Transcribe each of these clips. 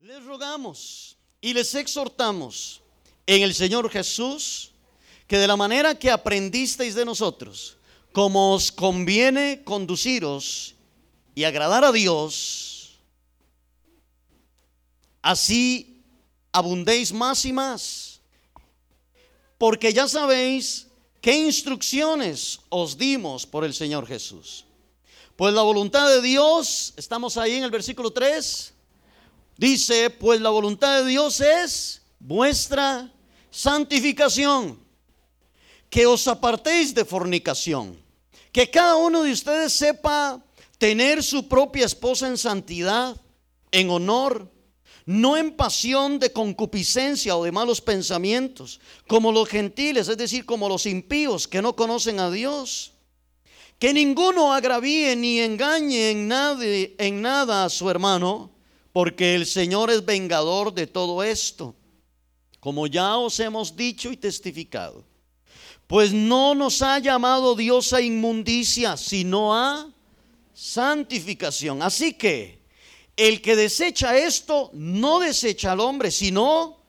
Les rogamos y les exhortamos en el Señor Jesús que de la manera que aprendisteis de nosotros, como os conviene conduciros y agradar a Dios, así abundéis más y más. Porque ya sabéis qué instrucciones os dimos por el Señor Jesús. Pues la voluntad de Dios, estamos ahí en el versículo 3, dice, pues la voluntad de Dios es vuestra santificación, que os apartéis de fornicación, que cada uno de ustedes sepa tener su propia esposa en santidad, en honor, no en pasión de concupiscencia o de malos pensamientos, como los gentiles, es decir, como los impíos que no conocen a Dios. Que ninguno agravíe ni engañe en nada, en nada a su hermano, porque el Señor es vengador de todo esto, como ya os hemos dicho y testificado. Pues no nos ha llamado Dios a inmundicia, sino a santificación. Así que el que desecha esto, no desecha al hombre, sino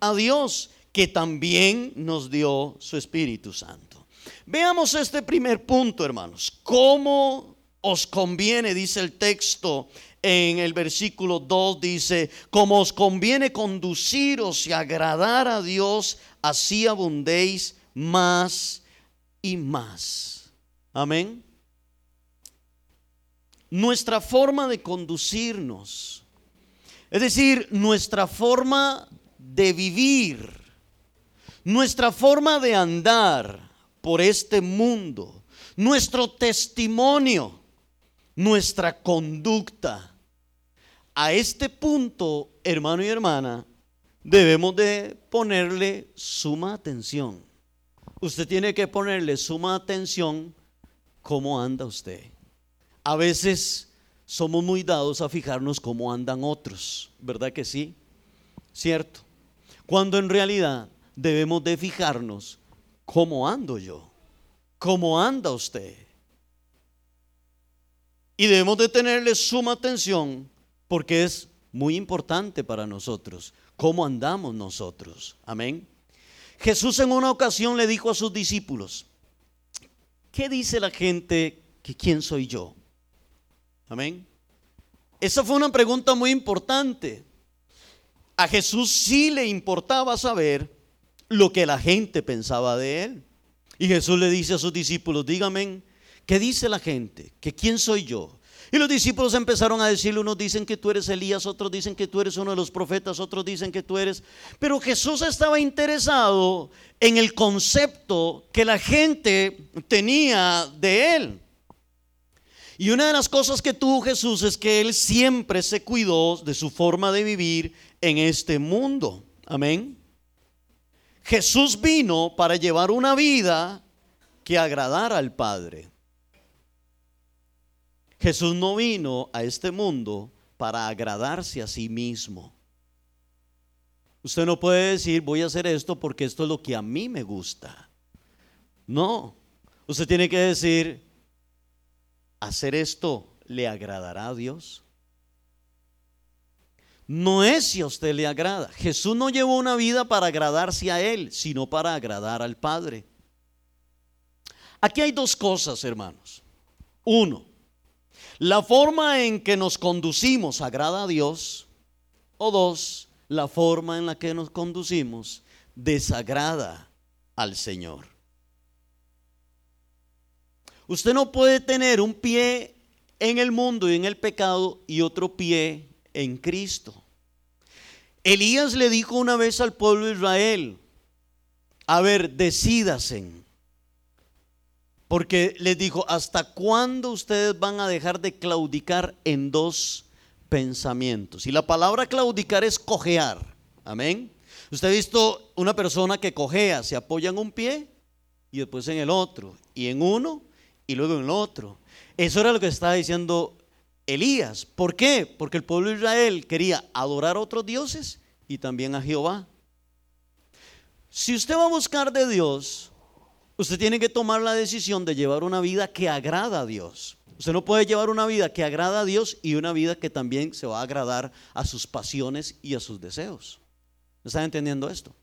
a Dios, que también nos dio su Espíritu Santo. Veamos este primer punto, hermanos. ¿Cómo os conviene, dice el texto en el versículo 2, dice, como os conviene conduciros y agradar a Dios, así abundéis más y más. Amén. Nuestra forma de conducirnos, es decir, nuestra forma de vivir, nuestra forma de andar, por este mundo, nuestro testimonio, nuestra conducta. A este punto, hermano y hermana, debemos de ponerle suma atención. Usted tiene que ponerle suma atención cómo anda usted. A veces somos muy dados a fijarnos cómo andan otros, ¿verdad que sí? ¿Cierto? Cuando en realidad debemos de fijarnos ¿cómo ando yo? ¿Cómo anda usted? Y debemos de tenerle suma atención porque es muy importante para nosotros cómo andamos nosotros. Amén. Jesús en una ocasión le dijo a sus discípulos, ¿qué dice la gente que quién soy yo? Amén. Esa fue una pregunta muy importante. A Jesús sí le importaba saber lo que la gente pensaba de él. Y Jesús le dice a sus discípulos, díganme, ¿qué dice la gente? ¿Que quién soy yo? Y los discípulos empezaron a decirle, unos dicen que tú eres Elías, otros dicen que tú eres uno de los profetas, otros dicen que tú eres... Pero Jesús estaba interesado en el concepto que la gente tenía de él. Y una de las cosas que tuvo Jesús es que él siempre se cuidó de su forma de vivir en este mundo. Amén. Jesús vino para llevar una vida que agradara al Padre. Jesús no vino a este mundo para agradarse a sí mismo. Usted no puede decir, voy a hacer esto porque esto es lo que a mí me gusta. No, usted tiene que decir, hacer esto le agradará a Dios no es si a usted le agrada. Jesús no llevó una vida para agradarse a Él, sino para agradar al Padre. Aquí hay dos cosas, hermanos. Uno, la forma en que nos conducimos agrada a Dios. O dos, la forma en la que nos conducimos desagrada al Señor. Usted no puede tener un pie en el mundo y en el pecado y otro pie en Cristo. Elías le dijo una vez al pueblo de Israel, a ver, decídasen. Porque les dijo, ¿hasta cuándo ustedes van a dejar de claudicar en dos pensamientos? Y la palabra claudicar es cojear. Amén. Usted ha visto una persona que cojea, se apoya en un pie y después en el otro, y en uno y luego en el otro. Eso era lo que estaba diciendo Elías. ¿Por qué? Porque el pueblo de Israel quería adorar a otros dioses y también a Jehová. Si usted va a buscar de Dios, usted tiene que tomar la decisión de llevar una vida que agrada a Dios. Usted no puede llevar una vida que agrada a Dios y una vida que también se va a agradar a sus pasiones y a sus deseos. ¿Están entendiendo esto?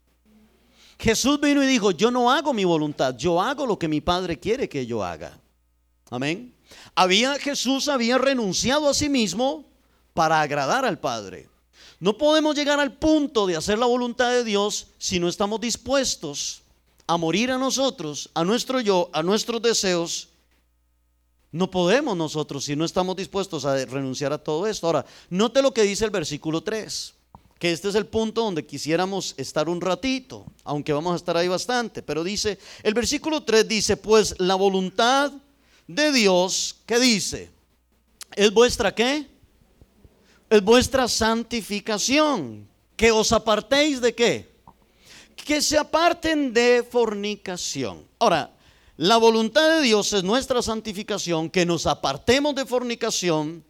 Jesús vino y dijo, yo no hago mi voluntad, yo hago lo que mi Padre quiere que yo haga. Amén. Había Jesús había renunciado a sí mismo para agradar al Padre. No podemos llegar al punto de hacer la voluntad de Dios si no estamos dispuestos a morir a nosotros, a nuestro yo, a nuestros deseos. No podemos nosotros si no estamos dispuestos a renunciar a todo esto. Ahora, note lo que dice el versículo 3, que este es el punto donde quisiéramos estar un ratito, aunque vamos a estar ahí bastante, pero dice, el versículo 3 dice, pues la voluntad de Dios, ¿qué dice? ¿Es vuestra qué? Es vuestra santificación. Que os apartéis de qué? Que se aparten de fornicación. Ahora, la voluntad de Dios es nuestra santificación, que nos apartemos de fornicación.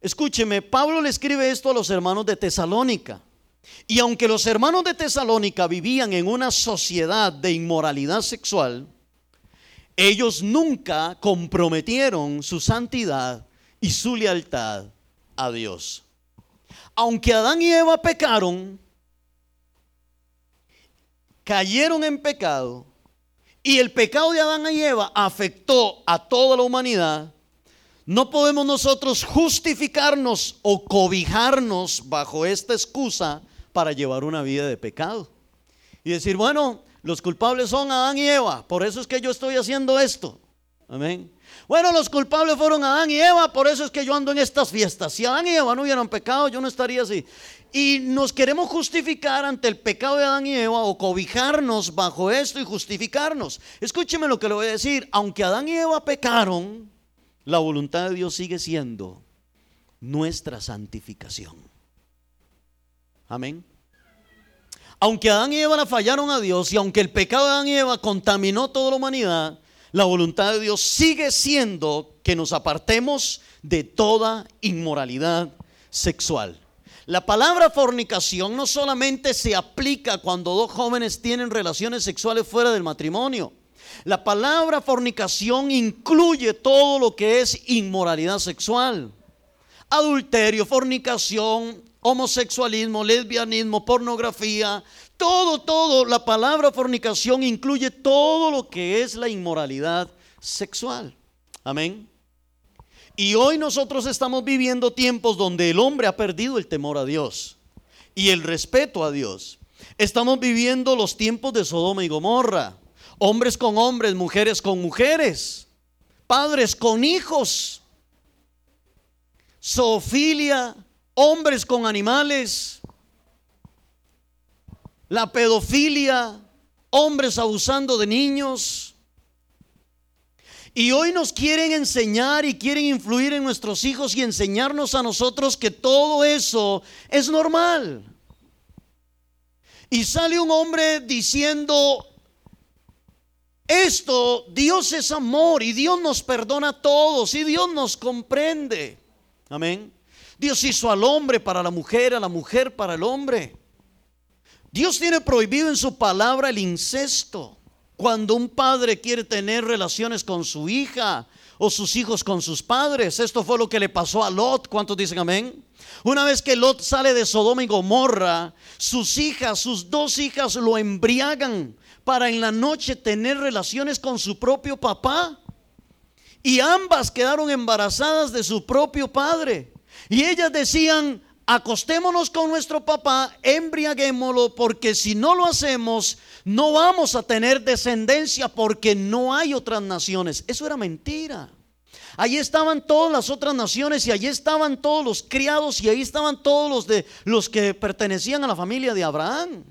Escúcheme, Pablo le escribe esto a los hermanos de Tesalónica. Y aunque los hermanos de Tesalónica vivían en una sociedad de inmoralidad sexual, ellos nunca comprometieron su santidad y su lealtad a Dios. Aunque Adán y Eva pecaron, cayeron en pecado, y el pecado de Adán y Eva afectó a toda la humanidad, no podemos nosotros justificarnos o cobijarnos bajo esta excusa para llevar una vida de pecado. Y decir, bueno, los culpables son Adán y Eva, por eso es que yo estoy haciendo esto. Amén. Bueno, los culpables fueron Adán y Eva, por eso es que yo ando en estas fiestas. Si Adán y Eva no hubieran pecado, yo no estaría así. Y nos queremos justificar ante el pecado de Adán y Eva o cobijarnos bajo esto y justificarnos. Escúcheme lo que le voy a decir. Aunque Adán y Eva pecaron, la voluntad de Dios sigue siendo nuestra santificación. Amén. Aunque Adán y Eva la fallaron a Dios y aunque el pecado de Adán y Eva contaminó toda la humanidad, la voluntad de Dios sigue siendo que nos apartemos de toda inmoralidad sexual. La palabra fornicación no solamente se aplica cuando dos jóvenes tienen relaciones sexuales fuera del matrimonio. La palabra fornicación incluye todo lo que es inmoralidad sexual. Adulterio, fornicación, homosexualismo, lesbianismo, pornografía, todo, todo, la palabra fornicación incluye todo lo que es la inmoralidad sexual. Amén. Y hoy nosotros estamos viviendo tiempos donde el hombre ha perdido el temor a Dios y el respeto a Dios. Estamos viviendo los tiempos de Sodoma y Gomorra. Hombres con hombres, mujeres con mujeres, padres con hijos, zoofilia, hombres con animales, la pedofilia, hombres abusando de niños. Y hoy nos quieren enseñar y quieren influir en nuestros hijos y enseñarnos a nosotros que todo eso es normal. Y sale un hombre diciendo, esto, Dios es amor y Dios nos perdona a todos y Dios nos comprende. Amén. Dios hizo al hombre para la mujer, a la mujer para el hombre. Dios tiene prohibido en su palabra el incesto. Cuando un padre quiere tener relaciones con su hija o sus hijos con sus padres. Esto fue lo que le pasó a Lot. ¿Cuántos dicen amén? Una vez que Lot sale de Sodoma y Gomorra, sus hijas, sus dos hijas lo embriagan para en la noche tener relaciones con su propio papá. Y ambas quedaron embarazadas de su propio padre. Y ellas decían, acostémonos con nuestro papá, embriaguémoslo, porque si no lo hacemos, no vamos a tener descendencia porque no hay otras naciones. Eso era mentira. Allí estaban todas las otras naciones y allí estaban todos los criados y ahí estaban todos los de los que pertenecían a la familia de Abraham.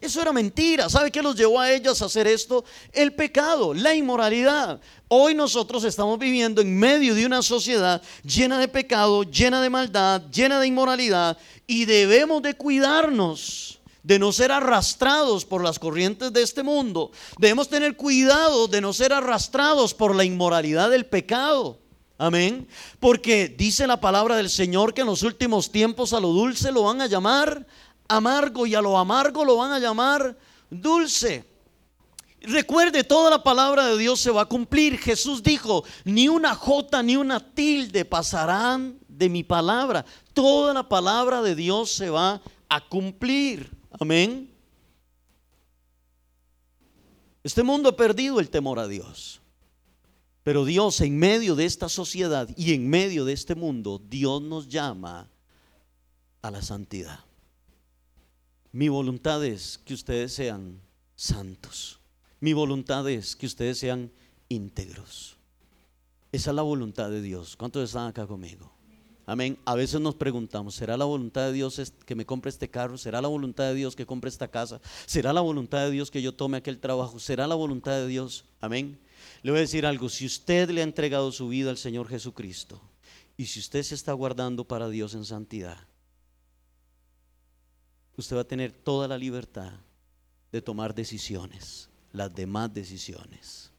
Eso era mentira. ¿Sabe qué los llevó a ellas a hacer esto? El pecado, la inmoralidad. Hoy nosotros estamos viviendo en medio de una sociedad llena de pecado, llena de maldad, llena de inmoralidad y debemos de cuidarnos de no ser arrastrados por las corrientes de este mundo. Debemos tener cuidado de no ser arrastrados por la inmoralidad del pecado. Amén. Porque dice la palabra del Señor que en los últimos tiempos a lo dulce lo van a llamar amargo y a lo amargo lo van a llamar dulce. Recuerde, toda la palabra de Dios se va a cumplir. Jesús dijo, ni una jota ni una tilde pasarán de mi palabra. Toda la palabra de Dios se va a cumplir. Amén. Este mundo ha perdido el temor a Dios. Pero Dios en medio de esta sociedad y en medio de este mundo, Dios nos llama a la santidad. Mi voluntad es que ustedes sean santos. Mi voluntad es que ustedes sean íntegros. Esa es la voluntad de Dios. ¿Cuántos están acá conmigo? Amén. A veces nos preguntamos, ¿será la voluntad de Dios que me compre este carro? ¿Será la voluntad de Dios que compre esta casa? ¿Será la voluntad de Dios que yo tome aquel trabajo? ¿Será la voluntad de Dios? Amén. Le voy a decir algo, si usted le ha entregado su vida al Señor Jesucristo y si usted se está guardando para Dios en santidad, usted va a tener toda la libertad de tomar decisiones, las demás decisiones.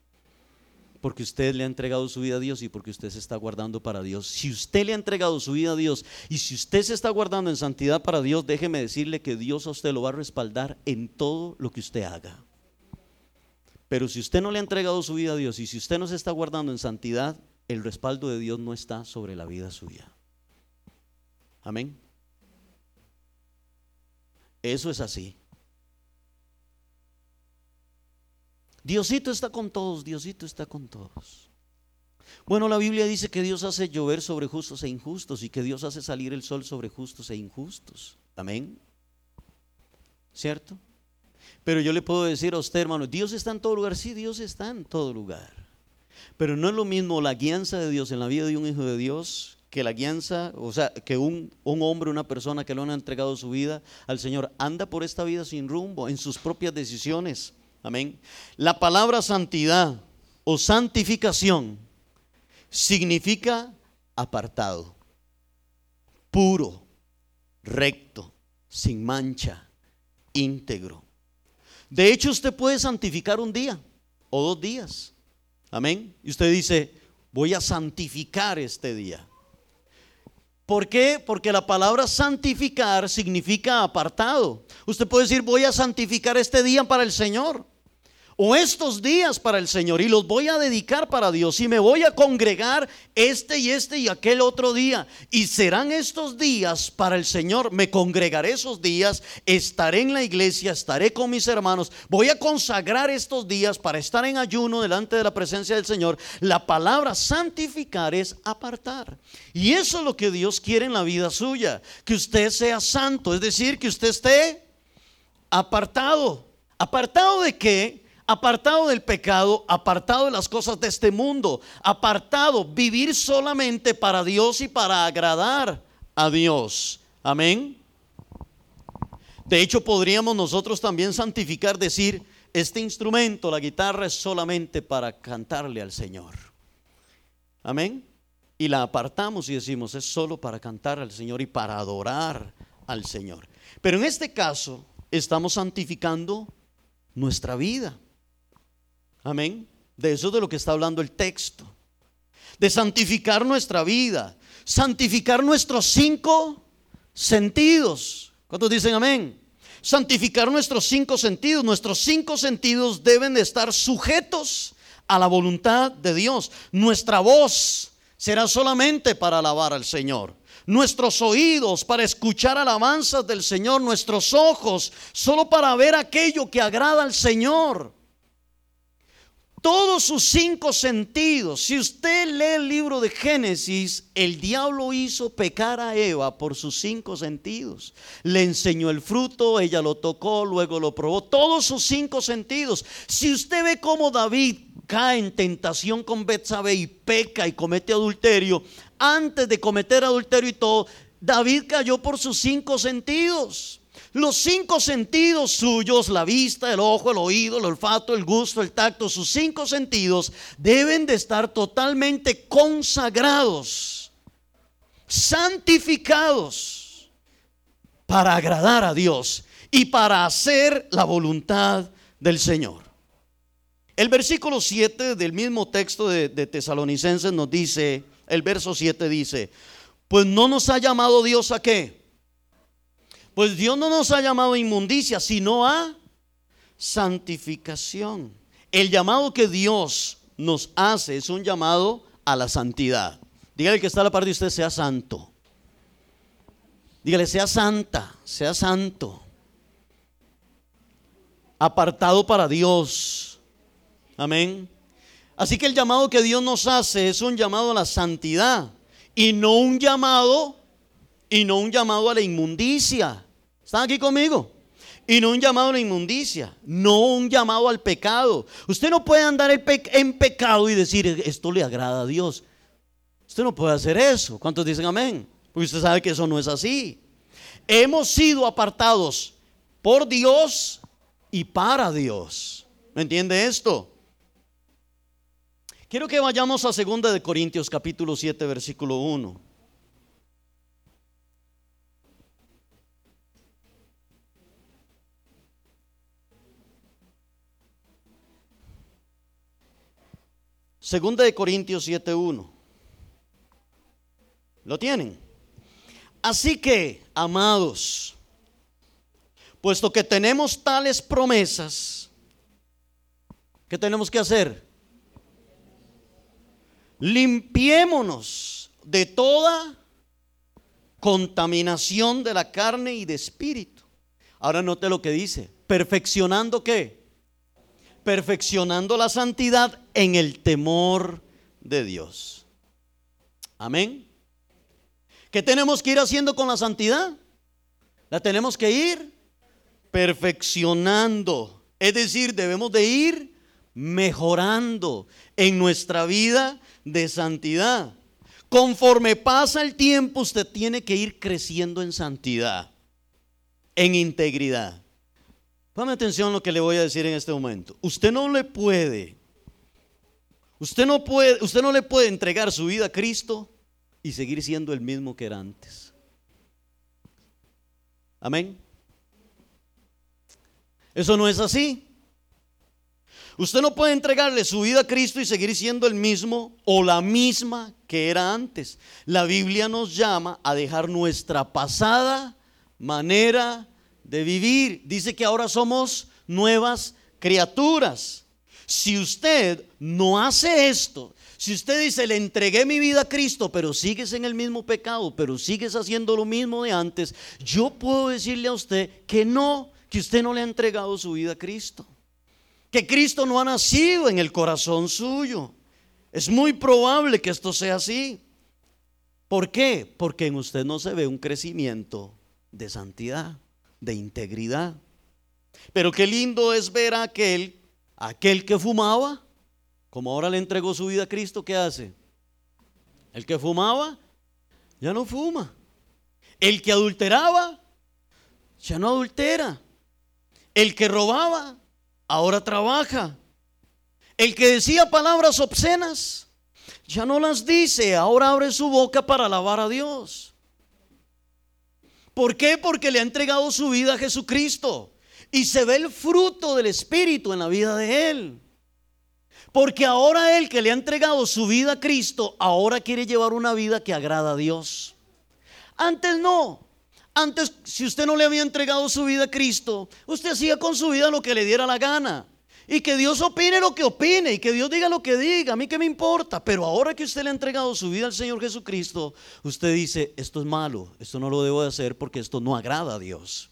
Porque usted le ha entregado su vida a Dios y porque usted se está guardando para Dios. Si usted le ha entregado su vida a Dios y si usted se está guardando en santidad para Dios, déjeme decirle que Dios a usted lo va a respaldar en todo lo que usted haga. Pero si usted no le ha entregado su vida a Dios y si usted no se está guardando en santidad, el respaldo de Dios no está sobre la vida suya. Amén. Eso es así. Diosito está con todos, Diosito está con todos. Bueno, la Biblia dice que Dios hace llover sobre justos e injustos y que Dios hace salir el sol sobre justos e injustos. Amén. ¿Cierto? Pero yo le puedo decir a usted, hermano, Dios está en todo lugar. Sí, Dios está en todo lugar. Pero no es lo mismo la guianza de Dios en la vida de un hijo de Dios que la guianza, o sea, que un, un hombre, una persona que le ha entregado su vida al Señor, anda por esta vida sin rumbo, en sus propias decisiones. Amén. La palabra santidad o santificación significa apartado, puro, recto, sin mancha, íntegro. De hecho, usted puede santificar un día o dos días. Amén. Y usted dice, voy a santificar este día. ¿Por qué? Porque la palabra santificar significa apartado. Usted puede decir, voy a santificar este día para el Señor o estos días para el Señor y los voy a dedicar para Dios y me voy a congregar este y este y aquel otro día y serán estos días para el Señor, me congregaré esos días, estaré en la iglesia, estaré con mis hermanos, voy a consagrar estos días para estar en ayuno delante de la presencia del Señor. La palabra santificar es apartar y eso es lo que Dios quiere en la vida suya, que usted sea santo, es decir, que usted esté apartado. ¿Apartado de qué? Apartado del pecado, apartado de las cosas de este mundo, apartado, vivir solamente para Dios y para agradar a Dios. Amén. De hecho, podríamos nosotros también santificar, decir, este instrumento, la guitarra, es solamente para cantarle al Señor. Amén. Y la apartamos y decimos, es solo para cantar al Señor y para adorar al Señor. Pero en este caso, estamos santificando nuestra vida. Amén. De eso es de lo que está hablando el texto. De santificar nuestra vida. Santificar nuestros cinco sentidos. ¿Cuántos dicen amén? Santificar nuestros cinco sentidos. Nuestros cinco sentidos deben de estar sujetos a la voluntad de Dios. Nuestra voz será solamente para alabar al Señor. Nuestros oídos para escuchar alabanzas del Señor. Nuestros ojos solo para ver aquello que agrada al Señor todos sus cinco sentidos. Si usted lee el libro de Génesis, el diablo hizo pecar a Eva por sus cinco sentidos. Le enseñó el fruto, ella lo tocó, luego lo probó. Todos sus cinco sentidos. Si usted ve cómo David cae en tentación con Betsabé y peca y comete adulterio, antes de cometer adulterio y todo, David cayó por sus cinco sentidos. Los cinco sentidos suyos, la vista, el ojo, el oído, el olfato, el gusto, el tacto, sus cinco sentidos deben de estar totalmente consagrados, santificados para agradar a Dios y para hacer la voluntad del Señor. El versículo 7 del mismo texto de, Tesalonicenses nos dice, el verso 7 dice, pues no nos ha llamado Dios a qué? Pues Dios no nos ha llamado a inmundicia, sino a santificación. El llamado que Dios nos hace es un llamado a la santidad. Dígale que está a la parte de usted, sea santo. Dígale, sea santa, sea santo. Apartado para Dios. Amén. Así que el llamado que Dios nos hace es un llamado a la santidad y no un llamado y no un llamado a la inmundicia. ¿Están aquí conmigo? Y no un llamado a la inmundicia, no un llamado al pecado. Usted no puede andar en pecado y decir, esto le agrada a Dios. Usted no puede hacer eso. ¿Cuántos dicen amén? Porque usted sabe que eso no es así. Hemos sido apartados por Dios y para Dios. ¿Me entiende esto? Quiero que vayamos a 2 de Corintios capítulo 7 versículo 1. Segunda de Corintios 7:1. ¿Lo tienen? Así que, amados, puesto que tenemos tales promesas, ¿qué tenemos que hacer? limpiémonos de toda contaminación de la carne y de espíritu. Ahora note lo que dice, perfeccionando qué? Perfeccionando la santidad en el temor de Dios. Amén. ¿Qué tenemos que ir haciendo con la santidad? La tenemos que ir perfeccionando. Es decir, debemos de ir mejorando en nuestra vida de santidad. Conforme pasa el tiempo, usted tiene que ir creciendo en santidad, en integridad. Póngame atención a lo que le voy a decir en este momento. Usted no le puede, usted no puede, usted no le puede entregar su vida a Cristo y seguir siendo el mismo que era antes. Amén. Eso no es así. Usted no puede entregarle su vida a Cristo y seguir siendo el mismo o la misma que era antes. La Biblia nos llama a dejar nuestra pasada manera de vivir. Dice que ahora somos nuevas criaturas. Si usted no hace esto, si usted dice, le entregué mi vida a Cristo, pero sigues en el mismo pecado, pero sigues haciendo lo mismo de antes, yo puedo decirle a usted que no, que usted no le ha entregado su vida a Cristo que Cristo no ha nacido en el corazón suyo. Es muy probable que esto sea así. ¿Por qué? Porque en usted no se ve un crecimiento de santidad, de integridad. Pero qué lindo es ver a aquel, aquel que fumaba, como ahora le entregó su vida a Cristo, ¿qué hace? El que fumaba, ya no fuma. El que adulteraba, ya no adultera. El que robaba, ahora trabaja. El que decía palabras obscenas, ya no las dice, ahora abre su boca para alabar a Dios. ¿Por qué? Porque le ha entregado su vida a Jesucristo y se ve el fruto del Espíritu en la vida de él. Porque ahora él que le ha entregado su vida a Cristo, ahora quiere llevar una vida que agrada a Dios. Antes no. Antes, si usted no le había entregado su vida a Cristo, usted hacía con su vida lo que le diera la gana. Y que Dios opine lo que opine y que Dios diga lo que diga, a mí que me importa. Pero ahora que usted le ha entregado su vida al Señor Jesucristo, usted dice, esto es malo, esto no lo debo de hacer porque esto no agrada a Dios.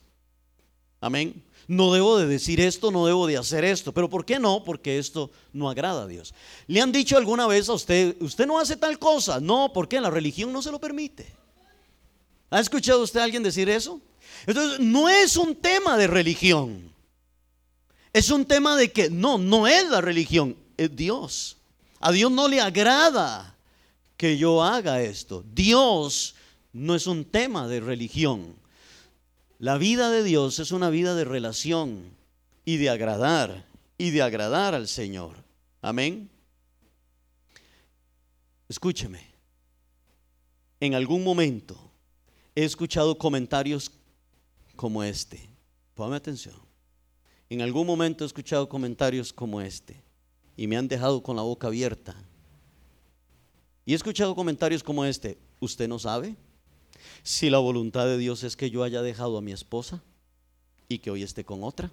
Amén. No debo de decir esto, no debo de hacer esto. Pero ¿por qué no? Porque esto no agrada a Dios. ¿Le han dicho alguna vez a usted, usted no hace tal cosa? No, porque la religión no se lo permite. ¿Ha escuchado usted a alguien decir eso? Entonces, no es un tema de religión. Es un tema de que no, no es la religión, es Dios. A Dios no le agrada que yo haga esto. Dios no es un tema de religión. La vida de Dios es una vida de relación y de agradar y de agradar al Señor. Amén. Escúcheme. En algún momento he escuchado comentarios como este. Póngame atención. En algún momento he escuchado comentarios como este y me han dejado con la boca abierta. Y he escuchado comentarios como este. ¿Usted no sabe si la voluntad de Dios es que yo haya dejado a mi esposa y que hoy esté con otra?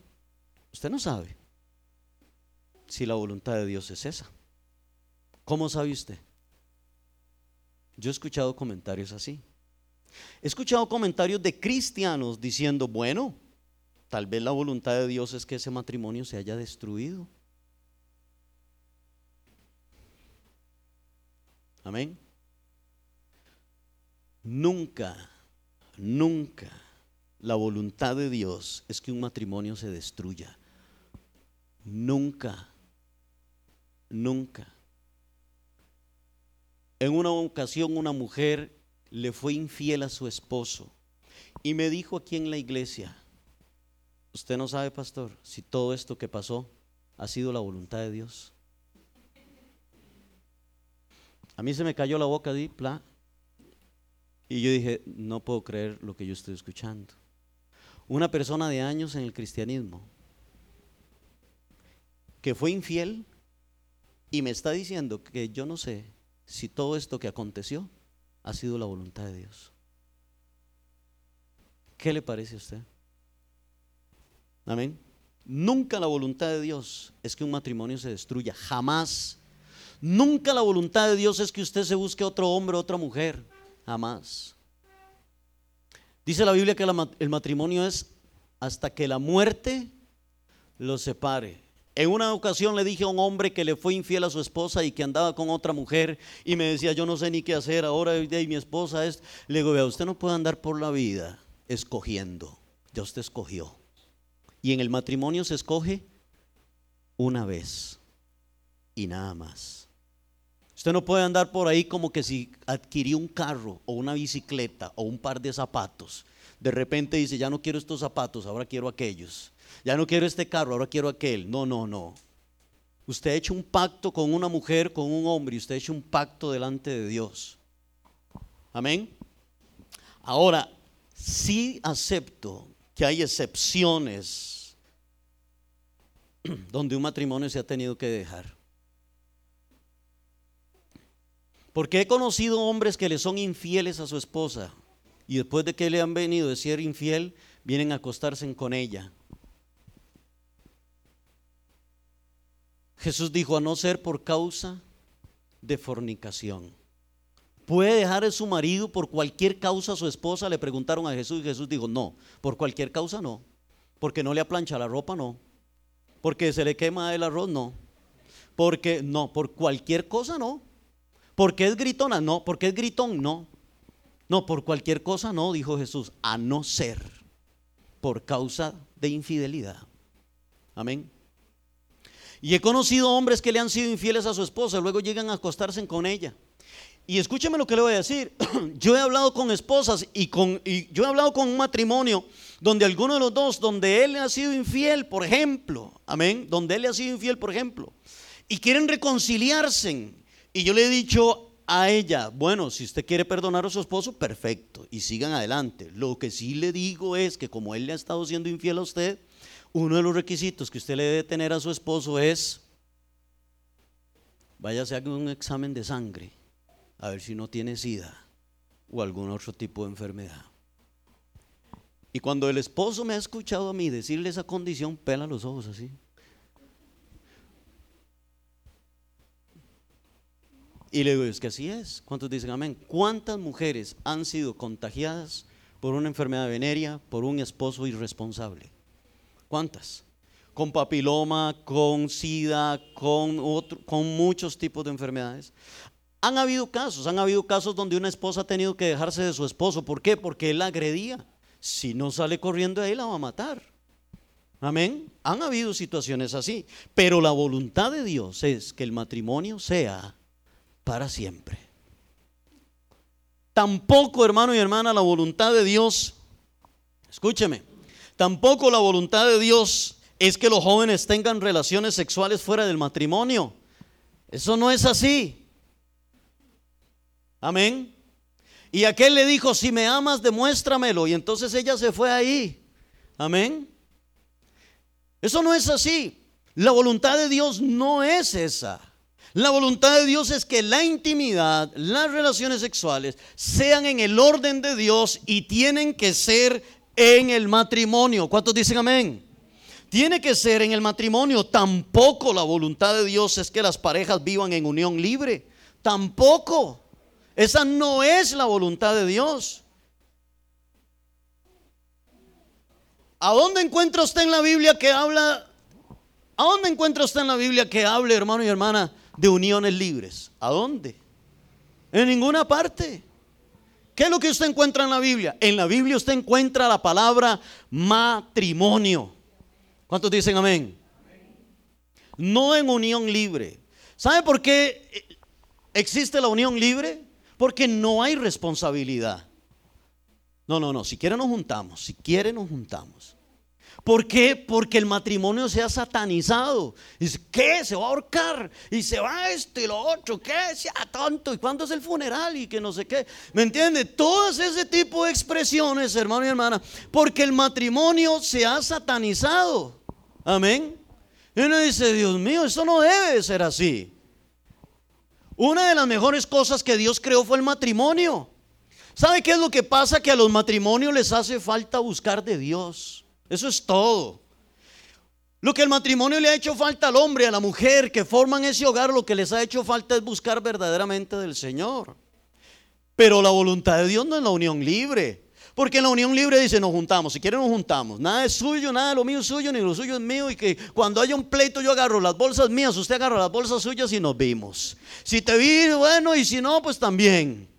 Usted no sabe. si la voluntad de Dios es esa? ¿Cómo sabe usted? Yo he escuchado comentarios así. He escuchado comentarios de cristianos diciendo, bueno, tal vez la voluntad de Dios es que ese matrimonio se haya destruido. Amén. Nunca, nunca la voluntad de Dios es que un matrimonio se destruya. Nunca, nunca. En una ocasión una mujer le fue infiel a su esposo y me dijo aquí en la iglesia, usted no sabe, pastor, si todo esto que pasó ha sido la voluntad de Dios. A mí se me cayó la boca de pla, y yo dije, no puedo creer lo que yo estoy escuchando. Una persona de años en el cristianismo que fue infiel y me está diciendo que yo no sé si todo esto que aconteció ha sido la voluntad de Dios. ¿Qué le parece a usted? Amén. Nunca la voluntad de Dios es que un matrimonio se destruya, jamás. Nunca la voluntad de Dios es que usted se busque otro hombre, otra mujer, jamás. Dice la Biblia que el matrimonio es hasta que la muerte los separe. En una ocasión le dije a un hombre que le fue infiel a su esposa y que andaba con otra mujer y me decía, yo no sé ni qué hacer ahora y mi esposa es... Le digo, vea, usted no puede andar por la vida escogiendo, ya usted escogió. Y en el matrimonio se escoge una vez y nada más. Usted no puede andar por ahí como que si adquirió un carro o una bicicleta o un par de zapatos. De repente dice, ya no quiero estos zapatos, ahora quiero aquellos. Ya no quiero este carro, ahora quiero aquel. No, no, no. Usted ha hecho un pacto con una mujer, con un hombre, y usted ha hecho un pacto delante de Dios. Amén. Ahora, sí acepto que hay excepciones donde un matrimonio se ha tenido que dejar. Porque he conocido hombres que le son infieles a su esposa y después de que le han venido de ser infiel, vienen a acostarse con ella. Jesús dijo, a no ser por causa de fornicación. ¿Puede dejar a su marido por cualquier causa a su esposa? Le preguntaron a Jesús y Jesús dijo, no, por cualquier causa no. Porque no le aplancha la ropa, no. Porque se le quema el arroz, no. Porque no, por cualquier cosa no. Porque es gritona, no. Porque es gritón, no. No, por cualquier cosa no, dijo Jesús, a no ser por causa de infidelidad. Amén. Y he conocido hombres que le han sido infieles a su esposa, luego llegan a acostarse con ella. Y escúcheme lo que le voy a decir. Yo he hablado con esposas y, con, y yo he hablado con un matrimonio donde alguno de los dos, donde él ha sido infiel, por ejemplo, amén, donde él ha sido infiel, por ejemplo, y quieren reconciliarse. Y yo le he dicho a ella, bueno, si usted quiere perdonar a su esposo, perfecto, y sigan adelante. Lo que sí le digo es que como él le ha estado siendo infiel a usted, uno de los requisitos que usted le debe tener a su esposo es, váyase a un examen de sangre, a ver si no tiene sida o algún otro tipo de enfermedad. Y cuando el esposo me ha escuchado a mí decirle esa condición, pela los ojos así. Y le digo, es que así es. ¿Cuántos dicen amén? ¿Cuántas mujeres han sido contagiadas por una enfermedad venérea, por un esposo irresponsable? ¿Cuántas? Con papiloma, con sida, con, con muchos tipos de enfermedades. Han habido casos, han habido casos donde una esposa ha tenido que dejarse de su esposo. ¿Por qué? Porque él la agredía. Si no sale corriendo de ahí, la va a matar. Amén. Han habido situaciones así. Pero la voluntad de Dios es que el matrimonio sea para siempre. Tampoco, hermano y hermana, la voluntad de Dios, escúcheme, Tampoco la voluntad de Dios es que los jóvenes tengan relaciones sexuales fuera del matrimonio. Eso no es así. Amén. Y aquel le dijo, si me amas, demuéstramelo. Y entonces ella se fue ahí. Amén. Eso no es así. La voluntad de Dios no es esa. La voluntad de Dios es que la intimidad, las relaciones sexuales sean en el orden de Dios y tienen que ser en el matrimonio. ¿Cuántos dicen amén? tiene que ser en el matrimonio. Tampoco la voluntad de Dios es que las parejas vivan en unión libre. Tampoco. Esa no es la voluntad de Dios. ¿A dónde encuentra usted en la Biblia que habla? ¿A dónde encuentra usted en la Biblia que hable, hermano y hermana, de uniones libres? ¿A dónde? En ninguna parte. ¿Qué es lo que usted encuentra en la Biblia? En la Biblia usted encuentra la palabra matrimonio. ¿Cuántos dicen amén? No en unión libre. ¿Sabe por qué existe la unión libre? Porque no hay responsabilidad. No, no, no. Si quiere nos juntamos. Si quiere nos juntamos. ¿Por qué? Porque el matrimonio se ha satanizado. Dice, ¿qué? Se va a ahorcar. Y se va esto y lo otro. ¿Qué? Sea tonto. ¿Y cuándo es el funeral? Y que no sé qué. ¿Me entiende? Todas ese tipo de expresiones, hermano y hermana. Porque el matrimonio se ha satanizado. Amén. Y uno dice, Dios mío, eso no debe ser así. Una de las mejores cosas que Dios creó fue el matrimonio. ¿Sabe qué es lo que pasa? Que a los matrimonios les hace falta buscar de Dios. Eso es todo. Lo que el matrimonio le ha hecho falta al hombre, a la mujer que forman ese hogar, lo que les ha hecho falta es buscar verdaderamente del Señor. Pero la voluntad de Dios no es la unión libre. Porque en la unión libre dice, nos juntamos, si quieren nos juntamos. Nada es suyo, nada de lo mío es suyo, ni lo suyo es mío. Y que cuando haya un pleito yo agarro las bolsas mías, usted agarra las bolsas suyas y nos vimos. Si te vi, bueno, y si no, pues también.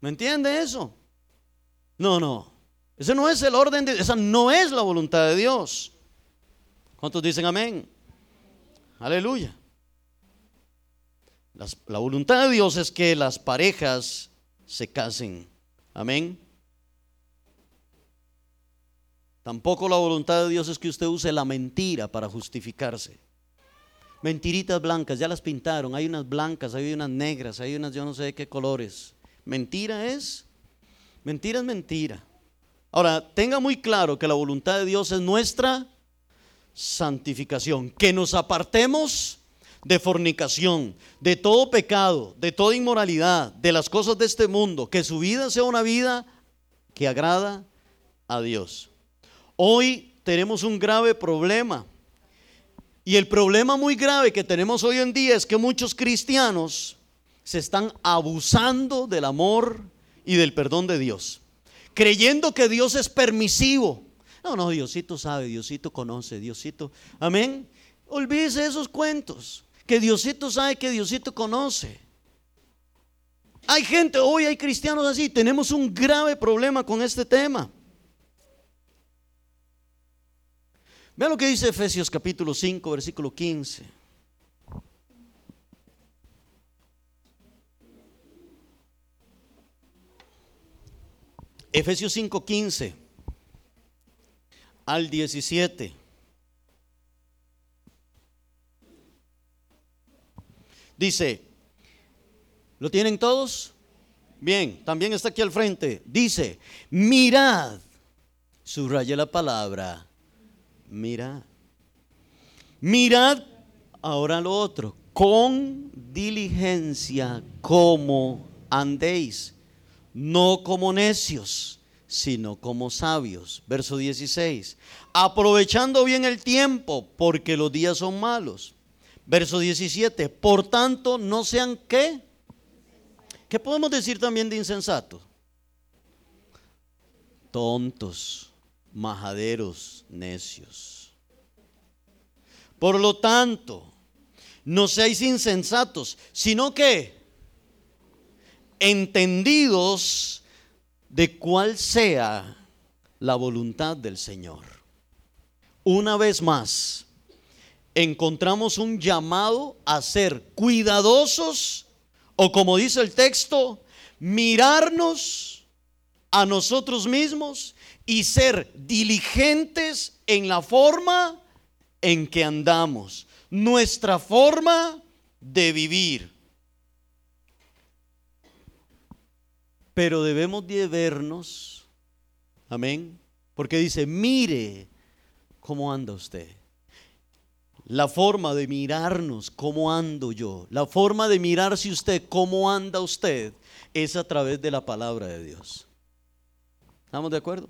¿Me entiende eso? No, no. Ese no es el orden de esa no es la voluntad de Dios. ¿Cuántos dicen amén? Aleluya. la voluntad de Dios es que las parejas se casen. Amén. Tampoco la voluntad de Dios es que usted use la mentira para justificarse. Mentiritas blancas, ya las pintaron. Hay unas blancas, hay unas negras, hay unas yo no sé de qué colores. Mentira es, mentira es mentira. Ahora, tenga muy claro que la voluntad de Dios es nuestra santificación, que nos apartemos de fornicación, de todo pecado, de toda inmoralidad, de las cosas de este mundo, que su vida sea una vida que agrada a Dios. Hoy tenemos un grave problema. Y el problema muy grave que tenemos hoy en día es que muchos cristianos se están abusando del amor y del perdón de Dios, creyendo que Dios es permisivo. No, no, Diosito sabe, Diosito conoce, Diosito. Amén. Olvídese esos cuentos, que Diosito sabe, que Diosito conoce. Hay gente, hoy hay cristianos así, tenemos un grave problema con este tema. Vean lo que dice Efesios capítulo 5, versículo 15. Efesios 5:15 al 17. Dice, ¿lo tienen todos? Bien, también está aquí al frente. Dice, mirad, subraya la palabra, mirad. Mirad ahora lo otro, con diligencia como andéis no como necios, sino como sabios. Verso 16. Aprovechando bien el tiempo, porque los días son malos. Verso 17. Por tanto, no sean qué. ¿Qué podemos decir también de insensatos? Tontos, majaderos, necios. Por lo tanto, no seáis insensatos, sino que entendidos de cuál sea la voluntad del Señor. Una vez más, encontramos un llamado a ser cuidadosos o como dice el texto, mirarnos a nosotros mismos y ser diligentes en la forma en que andamos, nuestra forma de vivir. Pero debemos de vernos, amén, porque dice, mire cómo anda usted. La forma de mirarnos, cómo ando yo. La forma de mirarse usted, cómo anda usted, es a través de la palabra de Dios. ¿Estamos de acuerdo?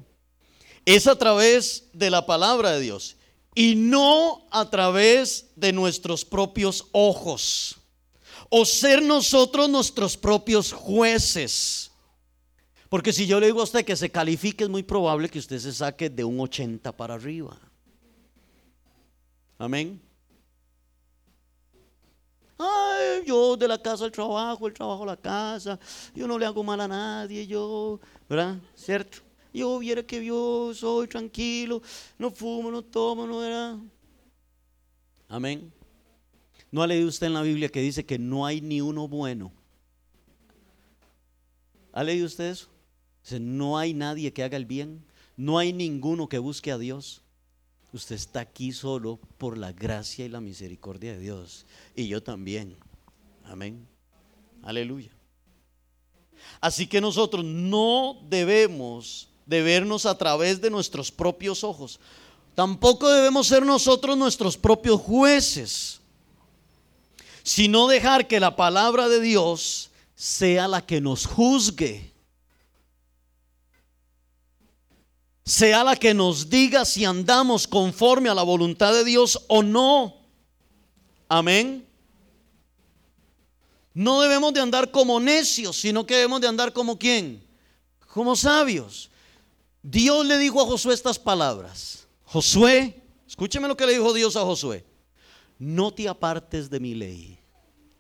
Es a través de la palabra de Dios. y no a través de nuestros propios ojos o ser nosotros nuestros propios jueces. Porque si yo le digo a usted que se califique, es muy probable que usted se saque de un 80 para arriba. Amén. Ay, yo de la casa al trabajo, el trabajo a la casa, yo no le hago mal a nadie, yo, ¿verdad? ¿Cierto? Yo viera que yo soy tranquilo, no fumo, no tomo, no era. Amén. ¿No ha leído usted en la Biblia que dice que no hay ni uno bueno? ¿Ha leído usted eso? Dice, no hay nadie que haga el bien, no hay ninguno que busque a Dios. Usted está aquí solo por la gracia y la misericordia de Dios. Y yo también. Amén. Aleluya. Así que nosotros no debemos de vernos a través de nuestros propios ojos. Tampoco debemos ser nosotros nuestros propios jueces, sino dejar que la palabra de Dios sea la que nos juzgue. Sea la que nos diga si andamos conforme a la voluntad de Dios o no. Amén. No debemos de andar como necios, sino que debemos de andar como quién? Como sabios. Dios le dijo a Josué estas palabras. Josué, escúcheme lo que le dijo Dios a Josué. No te apartes de mi ley,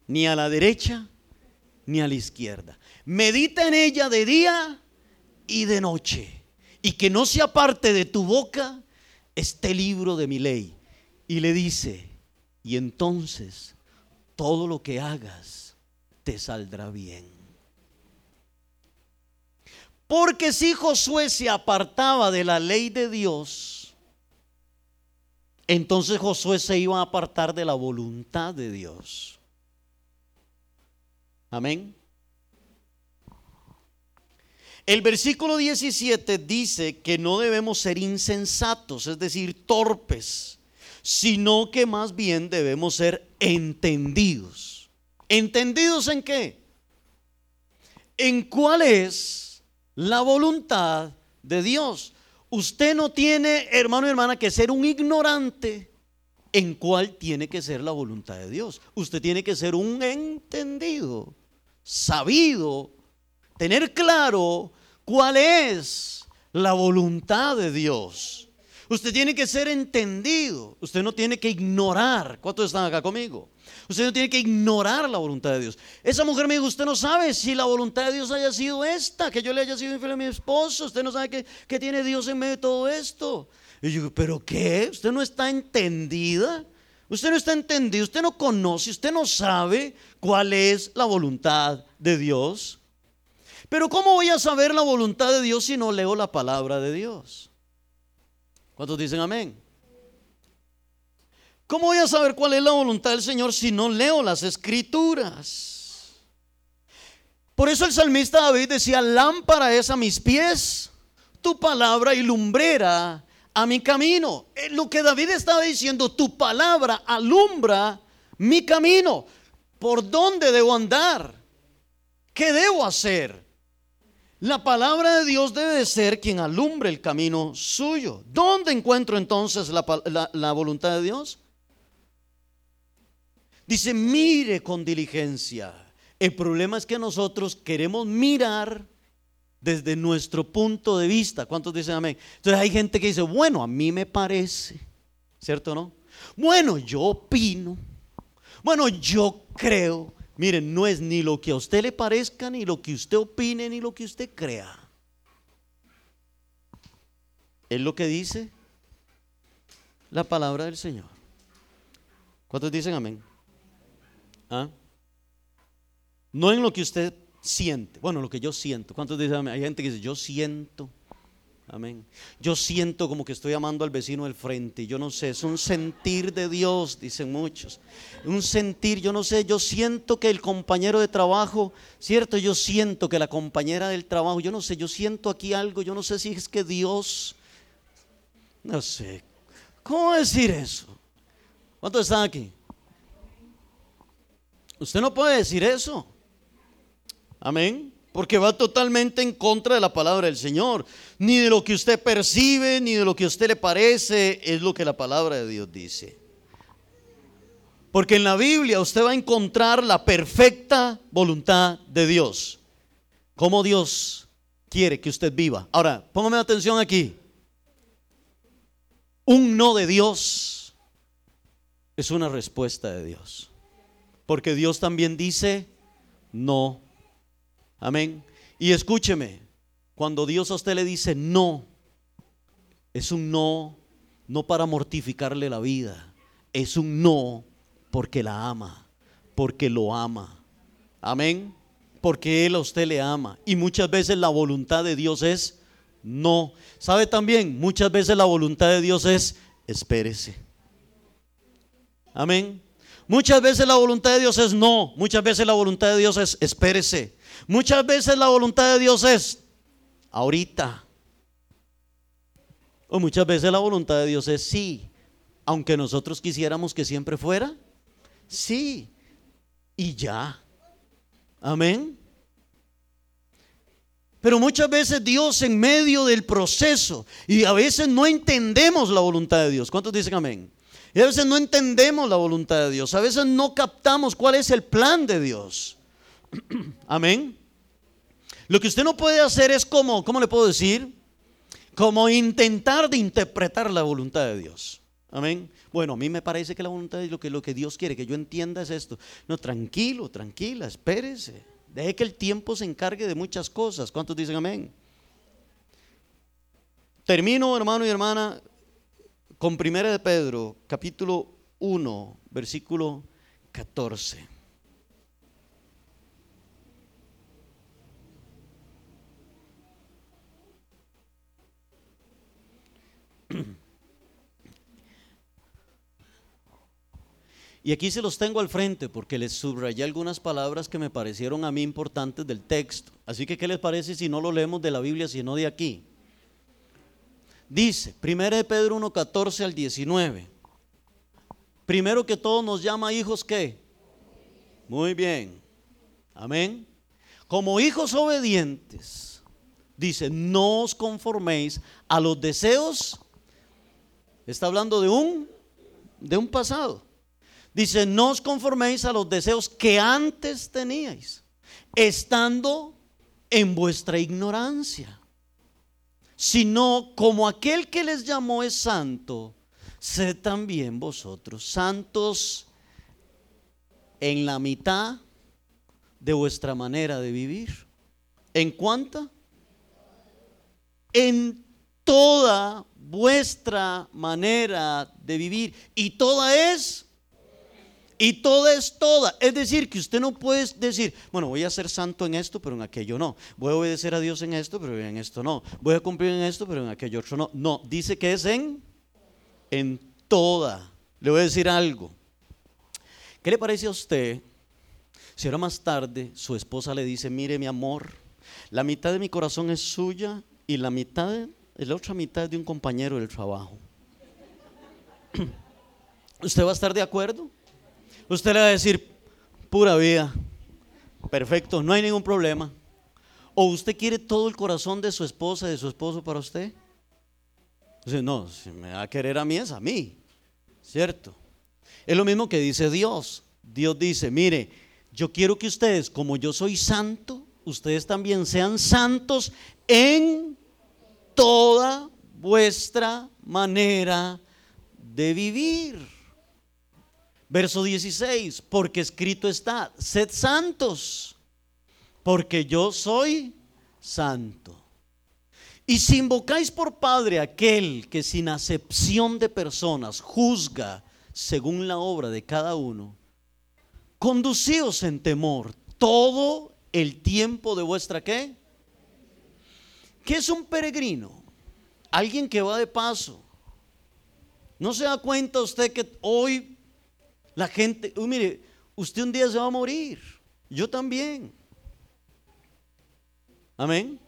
ni a la derecha, ni a la izquierda. Medita en ella de día y de noche. Y que no se aparte de tu boca este libro de mi ley. Y le dice, y entonces todo lo que hagas te saldrá bien. Porque si Josué se apartaba de la ley de Dios, entonces Josué se iba a apartar de la voluntad de Dios. Amén. El versículo 17 dice que no debemos ser insensatos, es decir, torpes, sino que más bien debemos ser entendidos. ¿Entendidos en qué? En cuál es la voluntad de Dios. Usted no tiene, hermano y hermana, que ser un ignorante en cuál tiene que ser la voluntad de Dios. Usted tiene que ser un entendido, sabido, tener claro cuál es la voluntad de Dios. Usted tiene que ser entendido. Usted no tiene que ignorar. ¿Cuántos están acá conmigo? Usted no tiene que ignorar la voluntad de Dios. Esa mujer me dijo, usted no sabe si la voluntad de Dios haya sido esta, que yo le haya sido infiel a mi esposo. Usted no sabe que, tiene Dios en medio de todo esto. Y yo digo, ¿pero qué? ¿Usted no está entendida? Usted no está entendido, usted no conoce, usted no sabe cuál es la voluntad de Dios. Pero ¿cómo voy a saber la voluntad de Dios si no leo la palabra de Dios? ¿Cuántos dicen amén? ¿Cómo voy a saber cuál es la voluntad del Señor si no leo las escrituras? Por eso el salmista David decía, lámpara es a mis pies, tu palabra y lumbrera a mi camino. Eh, lo que David estaba diciendo, tu palabra alumbra mi camino. ¿Por dónde debo andar? ¿Qué debo hacer? La palabra de Dios debe de ser quien alumbre el camino suyo. ¿Dónde encuentro entonces la, la voluntad de Dios? Dice, mire con diligencia. El problema es que nosotros queremos mirar desde nuestro punto de vista. ¿Cuántos dicen amén? Entonces hay gente que dice, bueno, a mí me parece, ¿cierto o no? Bueno, yo opino. Bueno, yo creo. Miren, no es ni lo que a usted le parezca, ni lo que usted opine, ni lo que usted crea. Es lo que dice la palabra del Señor. ¿Cuántos dicen amén? ¿Ah? No en lo que usted siente. Bueno, lo que yo siento. ¿Cuántos dicen? Hay gente que dice, yo siento. Amén. Yo siento como que estoy amando al vecino del frente. Yo no sé, es un sentir de Dios, dicen muchos. Un sentir, yo no sé, yo siento que el compañero de trabajo, cierto, yo siento que la compañera del trabajo, yo no sé, yo siento aquí algo, yo no sé si es que Dios, no sé, ¿cómo decir eso? ¿Cuántos están aquí? Usted no puede decir eso. Amén. porque va totalmente en contra de la palabra del Señor. Ni de lo que usted percibe, ni de lo que usted le parece, es lo que la palabra de Dios dice. Porque en la Biblia usted va a encontrar la perfecta voluntad de Dios. Cómo Dios quiere que usted viva. Ahora, póngame atención aquí. Un no de Dios es una respuesta de Dios. Porque Dios también dice no. Amén. Y escúcheme, cuando Dios a usted le dice no, es un no, no para mortificarle la vida, es un no porque la ama, porque lo ama. Amén. Porque Él a usted le ama. Y muchas veces la voluntad de Dios es no. ¿Sabe también? Muchas veces la voluntad de Dios es espérese. Amén. Muchas veces la voluntad de Dios es no. Muchas veces la voluntad de Dios es espérese. Muchas veces la voluntad de Dios es ahorita. O muchas veces la voluntad de Dios es sí. Aunque nosotros quisiéramos que siempre fuera sí. Y ya. Amén. Pero muchas veces Dios en medio del proceso y a veces no entendemos la voluntad de Dios. ¿Cuántos dicen amén? Y a veces no entendemos la voluntad de Dios. A veces no captamos cuál es el plan de Dios. Amén. Lo que usted no puede hacer es como, ¿cómo le puedo decir? Como intentar de interpretar la voluntad de Dios. Amén. Bueno, a mí me parece que la voluntad de lo que, lo que Dios quiere que yo entienda es esto. No, tranquilo, tranquila, espérese. Deje que el tiempo se encargue de muchas cosas. ¿Cuántos dicen amén? Termino, hermano y hermana, con Primera de Pedro, capítulo 1, versículo 14. Y aquí se los tengo al frente porque les subrayé algunas palabras que me parecieron a mí importantes del texto. Así que, ¿qué les parece si no lo leemos de la Biblia, sino de aquí? Dice, 1 de Pedro 1, 14 al 19. Primero que todo nos llama hijos qué? Muy bien. Amén. Como hijos obedientes, dice, no os conforméis a los deseos. Está hablando de un de un pasado. Dice, no os conforméis a los deseos que antes teníais, estando en vuestra ignorancia sino como aquel que les llamó es santo, sed también vosotros santos en la mitad de vuestra manera de vivir. ¿En cuánta? En toda vuestra manera de vivir. Y toda es y toda es toda. Es decir, que usted no puede decir, bueno, voy a ser santo en esto, pero en aquello no. Voy a obedecer a Dios en esto, pero en esto no. Voy a cumplir en esto, pero en aquello otro no. No, dice que es en, en toda. Le voy a decir algo. ¿Qué le parece a usted si ahora más tarde su esposa le dice, mire mi amor, la mitad de mi corazón es suya y la mitad, la otra mitad es de un compañero del trabajo? ¿Usted va a estar de acuerdo? Usted le va a decir, pura vida, perfecto, no hay ningún problema. ¿O usted quiere todo el corazón de su esposa, de su esposo para usted? no, si me va a querer a mí es a mí, ¿cierto? Es lo mismo que dice Dios. Dios dice, mire, yo quiero que ustedes, como yo soy santo, ustedes también sean santos en toda vuestra manera de vivir. Verso 16, porque escrito está, sed santos, porque yo soy santo. Y si invocáis por Padre aquel que sin acepción de personas juzga según la obra de cada uno, conducíos en temor todo el tiempo de vuestra qué? ¿Qué es un peregrino? Alguien que va de paso. ¿No se da cuenta usted que hoy la gente, mire, usted un día se va a morir, yo también. Amén.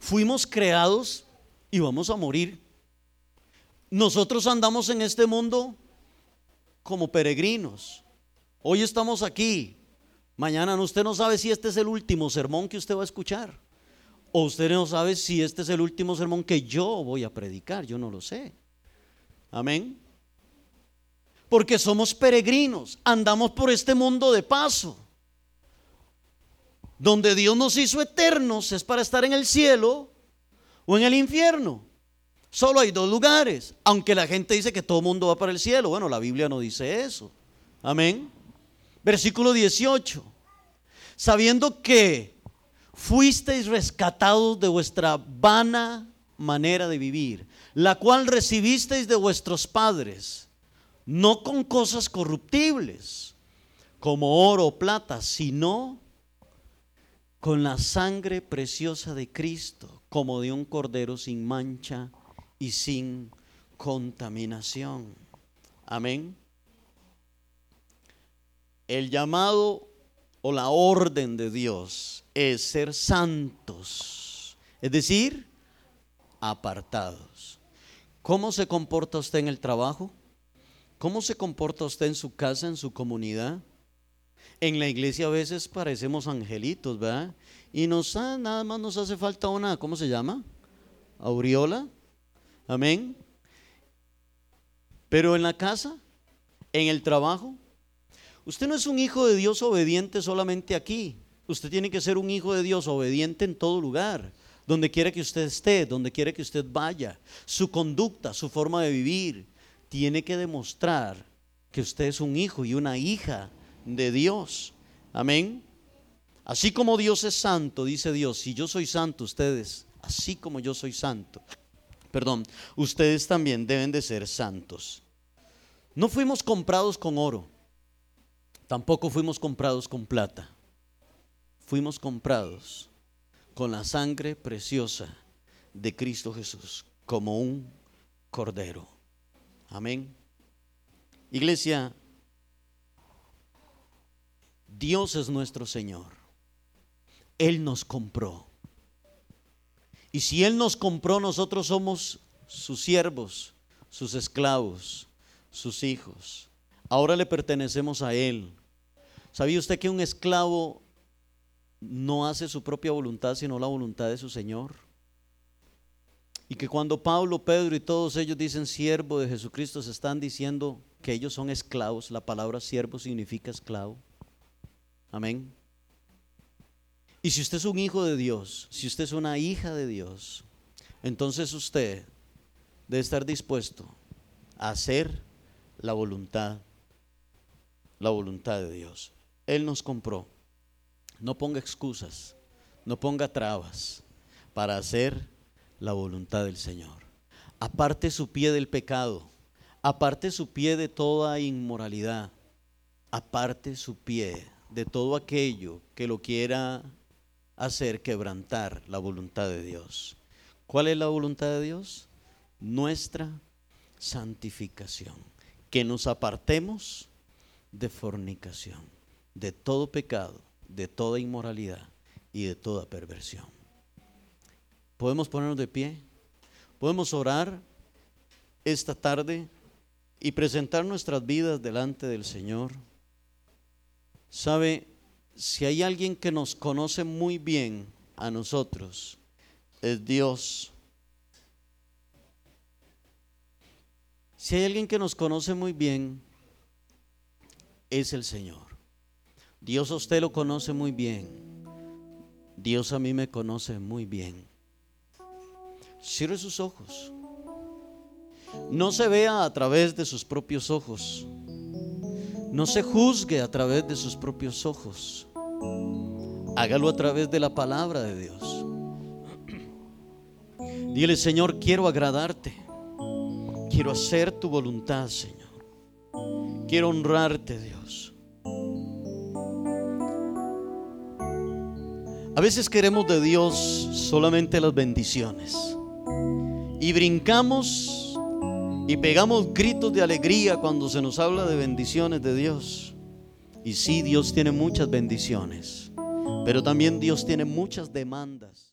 Fuimos creados y vamos a morir. Nosotros andamos en este mundo como peregrinos. Hoy estamos aquí, Mañana usted no sabe si este es el último sermón que usted va a escuchar. O usted no sabe si este es el último sermón que yo voy a predicar. Yo no lo sé. Amén. Porque somos peregrinos. Andamos por este mundo de paso. Donde Dios nos hizo eternos es para estar en el cielo o en el infierno. Solo hay dos lugares. Aunque la gente dice que todo mundo va para el cielo. Bueno, la Biblia no dice eso. Amén. Versículo 18. Sabiendo que fuisteis rescatados de vuestra vana manera de vivir, la cual recibisteis de vuestros padres, no con cosas corruptibles, como oro o plata, sino con la sangre preciosa de Cristo, como de un cordero sin mancha y sin contaminación. Amén. El llamado o la orden de Dios es ser santos, es decir, apartados. ¿Cómo se comporta usted en el trabajo? ¿Cómo se comporta usted en su casa, en su comunidad? En la iglesia a veces parecemos angelitos, ¿verdad? Y nos nada más nos hace falta una, ¿cómo se llama? Aureola. Amén. Pero en la casa, en el trabajo, usted no es un hijo de Dios obediente solamente aquí. Usted tiene que ser un hijo de Dios obediente en todo lugar, donde quiera que usted esté, donde quiera que usted vaya. Su conducta, su forma de vivir, tiene que demostrar que usted es un hijo y una hija de Dios. Amén. Así como Dios es santo, dice Dios, si yo soy santo, ustedes, así como yo soy santo, perdón, ustedes también deben de ser santos. No fuimos comprados con oro, tampoco fuimos comprados con plata, fuimos comprados con la sangre preciosa de Cristo Jesús, como un cordero. Amén. Iglesia, Dios es nuestro Señor. Él nos compró. Y si Él nos compró, nosotros somos sus siervos, sus esclavos, sus hijos. Ahora le pertenecemos a Él. ¿Sabía usted que un esclavo no hace su propia voluntad, sino la voluntad de su Señor? Y que cuando Pablo, Pedro y todos ellos dicen siervo de Jesucristo, se están diciendo que ellos son esclavos. La palabra siervo significa esclavo. Amén. Y si usted es un hijo de Dios, si usted es una hija de Dios, entonces usted debe estar dispuesto a hacer la voluntad, la voluntad de Dios. Él nos compró. No ponga excusas, no ponga trabas para hacer la voluntad del Señor. Aparte su pie del pecado, aparte su pie de toda inmoralidad, aparte su pie de todo aquello que lo quiera hacer quebrantar la voluntad de Dios. ¿Cuál es la voluntad de Dios? Nuestra santificación. Que nos apartemos de fornicación, de todo pecado, de toda inmoralidad y de toda perversión. Podemos ponernos de pie, podemos orar esta tarde y presentar nuestras vidas delante del Señor. Sabe, si hay alguien que nos conoce muy bien a nosotros, es Dios. Si hay alguien que nos conoce muy bien, es el Señor. Dios a usted lo conoce muy bien. Dios a mí me conoce muy bien. Cierre sus ojos. No se vea a través de sus propios ojos. No se juzgue a través de sus propios ojos. Hágalo a través de la palabra de Dios. Dile, Señor, quiero agradarte. Quiero hacer tu voluntad, Señor. Quiero honrarte, Dios. A veces queremos de Dios solamente las bendiciones. Y brincamos y pegamos gritos de alegría cuando se nos habla de bendiciones de Dios. Y sí, Dios tiene muchas bendiciones, pero también Dios tiene muchas demandas.